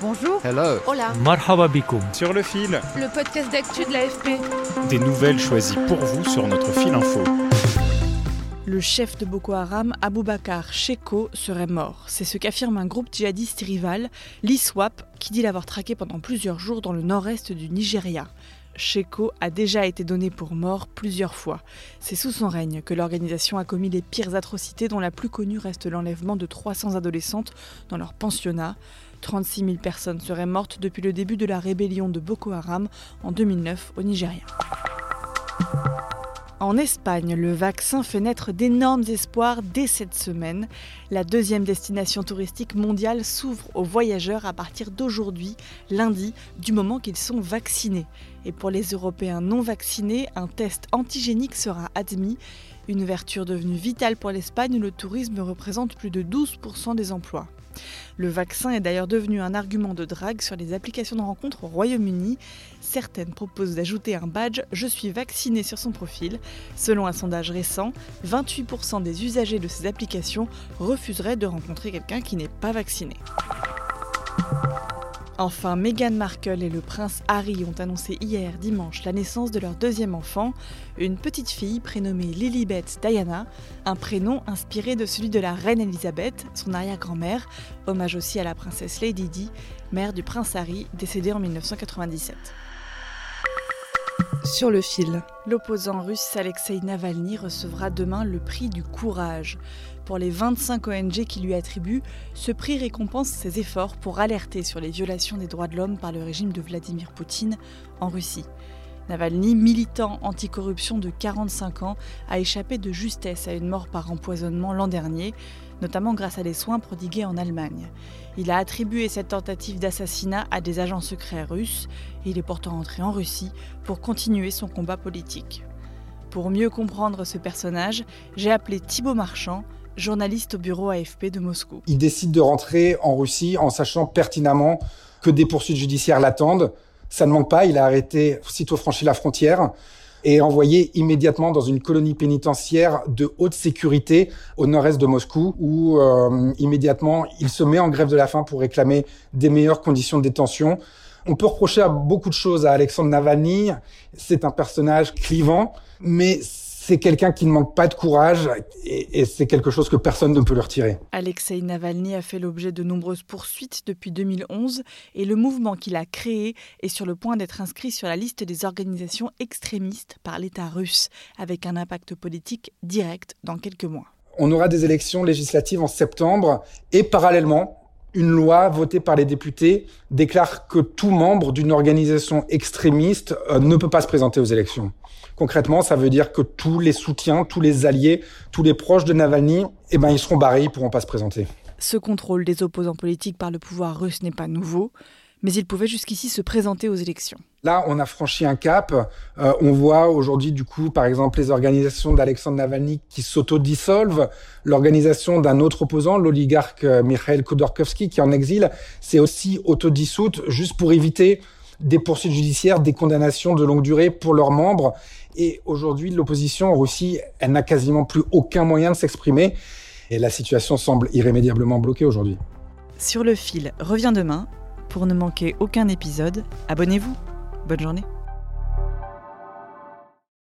Bonjour. Hello. Hola. Marhaba bikoum. Sur le fil, Le podcast d'actu de l'AFP. des nouvelles choisies pour vous sur notre fil info. Le chef de Boko Haram, Aboubakar Sheko, serait mort. C'est ce qu'affirme un groupe djihadiste rival, l'ISWAP, qui dit l'avoir traqué pendant plusieurs jours dans le nord-est du Nigeria. Sheko a déjà été donné pour mort plusieurs fois. C'est sous son règne que l'organisation a commis les pires atrocités dont la plus connue reste l'enlèvement de 300 adolescentes dans leur pensionnat. 36 000 personnes seraient mortes depuis le début de la rébellion de Boko Haram en 2009 au Nigeria. En Espagne, le vaccin fait naître d'énormes espoirs dès cette semaine. La deuxième destination touristique mondiale s'ouvre aux voyageurs à partir d'aujourd'hui, lundi, du moment qu'ils sont vaccinés. Et pour les Européens non vaccinés, un test antigénique sera admis. Une ouverture devenue vitale pour l'Espagne où le tourisme représente plus de 12% des emplois. Le vaccin est d'ailleurs devenu un argument de drague sur les applications de rencontres au Royaume-Uni. Certaines proposent d'ajouter un badge Je suis vacciné sur son profil. Selon un sondage récent, 28% des usagers de ces applications refuseraient de rencontrer quelqu'un qui n'est pas vacciné. Enfin, Meghan Markle et le prince Harry ont annoncé hier dimanche la naissance de leur deuxième enfant, une petite fille prénommée Lilibet Diana, un prénom inspiré de celui de la reine Elisabeth, son arrière-grand-mère, hommage aussi à la princesse Lady Di, mère du prince Harry, décédé en 1997. Sur le fil. L'opposant russe Alexei Navalny recevra demain le prix du courage. Pour les 25 ONG qui lui attribuent, ce prix récompense ses efforts pour alerter sur les violations des droits de l'homme par le régime de Vladimir Poutine en Russie. Navalny, militant anticorruption de 45 ans, a échappé de justesse à une mort par empoisonnement l'an dernier, notamment grâce à des soins prodigués en Allemagne. Il a attribué cette tentative d'assassinat à des agents secrets russes et il est pourtant rentré en Russie pour continuer son combat politique. Pour mieux comprendre ce personnage, j'ai appelé Thibaut Marchand, journaliste au bureau AFP de Moscou. Il décide de rentrer en Russie en sachant pertinemment que des poursuites judiciaires l'attendent. Ça ne manque pas, il a arrêté sitôt franchi la frontière et envoyé immédiatement dans une colonie pénitentiaire de haute sécurité au nord-est de Moscou, où euh, immédiatement il se met en grève de la faim pour réclamer des meilleures conditions de détention. On peut reprocher à beaucoup de choses à Alexandre Navalny. C'est un personnage clivant, mais c'est quelqu'un qui ne manque pas de courage et, et c'est quelque chose que personne ne peut lui retirer. Alexei Navalny a fait l'objet de nombreuses poursuites depuis 2011 et le mouvement qu'il a créé est sur le point d'être inscrit sur la liste des organisations extrémistes par l'État russe, avec un impact politique direct dans quelques mois. On aura des élections législatives en septembre et parallèlement, une loi votée par les députés déclare que tout membre d'une organisation extrémiste euh, ne peut pas se présenter aux élections. Concrètement, ça veut dire que tous les soutiens, tous les alliés, tous les proches de Navalny, eh ben, ils seront barrés, ils pourront pas se présenter. Ce contrôle des opposants politiques par le pouvoir russe n'est pas nouveau, mais il pouvait jusqu'ici se présenter aux élections. Là, on a franchi un cap. Euh, on voit aujourd'hui, du coup, par exemple, les organisations d'Alexandre Navalny qui s'autodissolvent. L'organisation d'un autre opposant, l'oligarque euh, Mikhail Khodorkovsky, qui est en exil, s'est aussi autodissoute juste pour éviter des poursuites judiciaires, des condamnations de longue durée pour leurs membres. Et aujourd'hui, l'opposition en Russie, elle n'a quasiment plus aucun moyen de s'exprimer. Et la situation semble irrémédiablement bloquée aujourd'hui. Sur le fil revient demain. Pour ne manquer aucun épisode, abonnez-vous. Bonne journée.